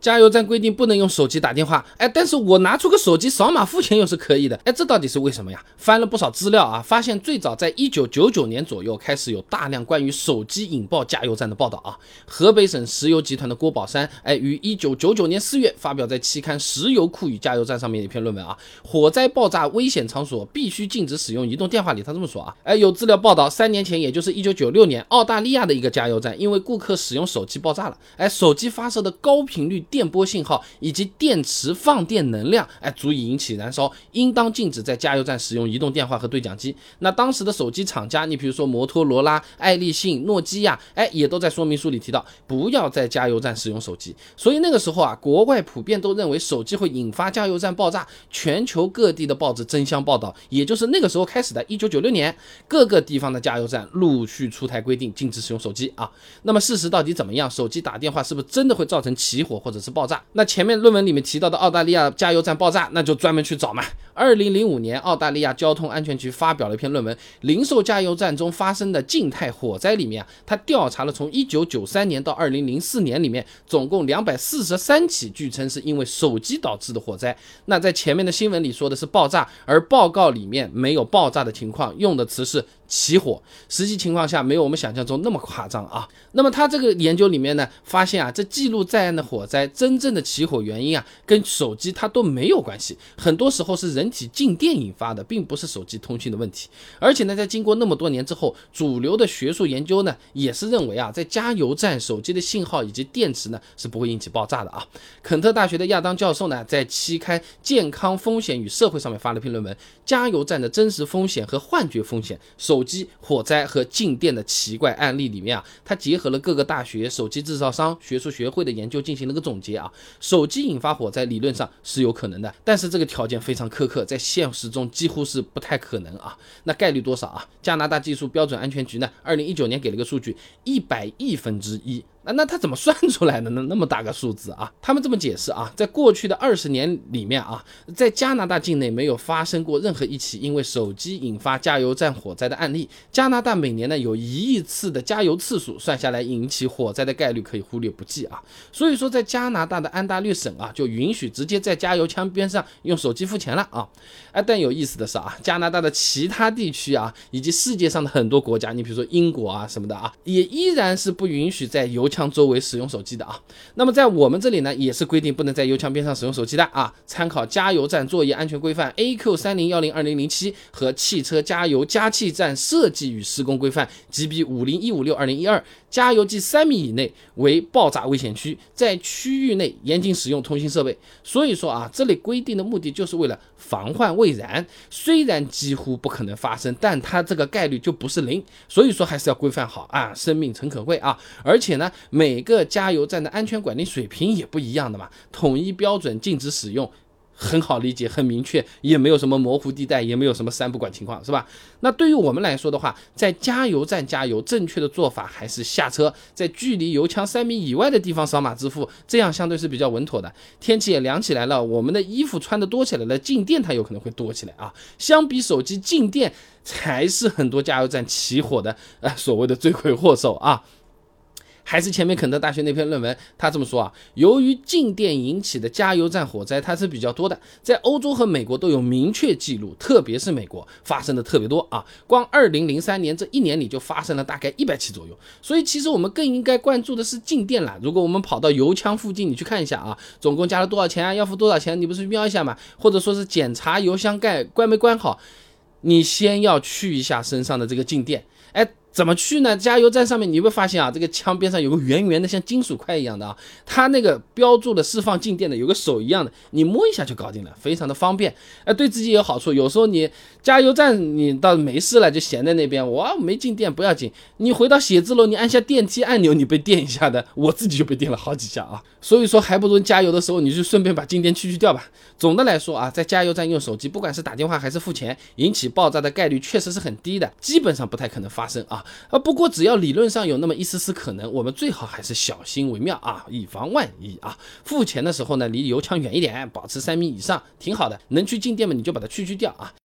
加油站规定不能用手机打电话，哎，但是我拿出个手机扫码付钱又是可以的，哎，这到底是为什么呀？翻了不少资料啊，发现最早在一九九九年左右开始有大量关于手机引爆加油站的报道啊。河北省石油集团的郭宝山，哎，于一九九九年四月发表在期刊《石油库与加油站》上面一篇论文啊，火灾爆炸危险场所必须禁止使用移动电话里，他这么说啊，哎，有资料报道，三年前，也就是一九九六年，澳大利亚的一个加油站因为顾客使用手机爆炸了，哎，手机发射的高频率。电波信号以及电池放电能量，哎，足以引起燃烧，应当禁止在加油站使用移动电话和对讲机。那当时的手机厂家，你比如说摩托罗拉、爱立信、诺基亚，哎，也都在说明书里提到，不要在加油站使用手机。所以那个时候啊，国外普遍都认为手机会引发加油站爆炸，全球各地的报纸争相报道。也就是那个时候开始的，一九九六年，各个地方的加油站陆续出台规定，禁止使用手机啊。那么事实到底怎么样？手机打电话是不是真的会造成起火或者？是爆炸。那前面论文里面提到的澳大利亚加油站爆炸，那就专门去找嘛。二零零五年，澳大利亚交通安全局发表了一篇论文，零售加油站中发生的静态火灾里面啊，他调查了从一九九三年到二零零四年里面总共两百四十三起，据称是因为手机导致的火灾。那在前面的新闻里说的是爆炸，而报告里面没有爆炸的情况，用的词是。起火，实际情况下没有我们想象中那么夸张啊。那么他这个研究里面呢，发现啊，这记录在案的火灾真正的起火原因啊，跟手机它都没有关系，很多时候是人体静电引发的，并不是手机通讯的问题。而且呢，在经过那么多年之后，主流的学术研究呢，也是认为啊，在加油站手机的信号以及电池呢，是不会引起爆炸的啊。肯特大学的亚当教授呢，在期刊《健康风险与社会》上面发了篇论文，《加油站的真实风险和幻觉风险》手。机火灾和静电的奇怪案例里面啊，他结合了各个大学、手机制造商、学术学会的研究进行了个总结啊。手机引发火灾理论上是有可能的，但是这个条件非常苛刻，在现实中几乎是不太可能啊。那概率多少啊？加拿大技术标准安全局呢，二零一九年给了个数据，一百亿分之一。那那他怎么算出来的呢？那么大个数字啊？他们这么解释啊，在过去的二十年里面啊，在加拿大境内没有发生过任何一起因为手机引发加油站火灾的案例。加拿大每年呢有一亿次的加油次数，算下来引起火灾的概率可以忽略不计啊。所以说，在加拿大的安大略省啊，就允许直接在加油枪边上用手机付钱了啊。哎，但有意思的是啊，加拿大的其他地区啊，以及世界上的很多国家，你比如说英国啊什么的啊，也依然是不允许在油枪。枪周围使用手机的啊，那么在我们这里呢，也是规定不能在油枪边上使用手机的啊。参考加油站作业安全规范 AQ 三零幺零二零零七和汽车加油加气站设计与施工规范 GB 五零一五六二零一二。加油机三米以内为爆炸危险区，在区域内严禁使用通信设备。所以说啊，这里规定的目的就是为了防患未然。虽然几乎不可能发生，但它这个概率就不是零。所以说还是要规范好啊，生命诚可贵啊！而且呢，每个加油站的安全管理水平也不一样的嘛，统一标准禁止使用。很好理解，很明确，也没有什么模糊地带，也没有什么三不管情况，是吧？那对于我们来说的话，在加油站加油，正确的做法还是下车，在距离油枪三米以外的地方扫码支付，这样相对是比较稳妥的。天气也凉起来了，我们的衣服穿的多起来了，静电它有可能会多起来啊。相比手机，静电才是很多加油站起火的呃所谓的罪魁祸首啊。还是前面肯德大学那篇论文，他这么说啊，由于静电引起的加油站火灾，它是比较多的，在欧洲和美国都有明确记录，特别是美国发生的特别多啊。光二零零三年这一年里就发生了大概一百起左右。所以其实我们更应该关注的是静电了。如果我们跑到油枪附近，你去看一下啊，总共加了多少钱啊？要付多少钱？你不是瞄一下嘛？或者说是检查油箱盖关没关好？你先要去一下身上的这个静电，哎。怎么去呢？加油站上面你会发现啊，这个枪边上有个圆圆的像金属块一样的啊，它那个标注的释放静电的有个手一样的，你摸一下就搞定了，非常的方便。哎，对自己有好处。有时候你加油站你倒没事了，就闲在那边，我没进电不要紧。你回到写字楼，你按下电梯按钮，你被电一下的，我自己就被电了好几下啊。所以说还不如加油的时候你就顺便把静电去去掉吧。总的来说啊，在加油站用手机，不管是打电话还是付钱，引起爆炸的概率确实是很低的，基本上不太可能发生啊。啊，不过只要理论上有那么一丝丝可能，我们最好还是小心为妙啊，以防万一啊。付钱的时候呢，离油枪远一点，保持三米以上，挺好的。能去静电嘛，你就把它去去掉啊。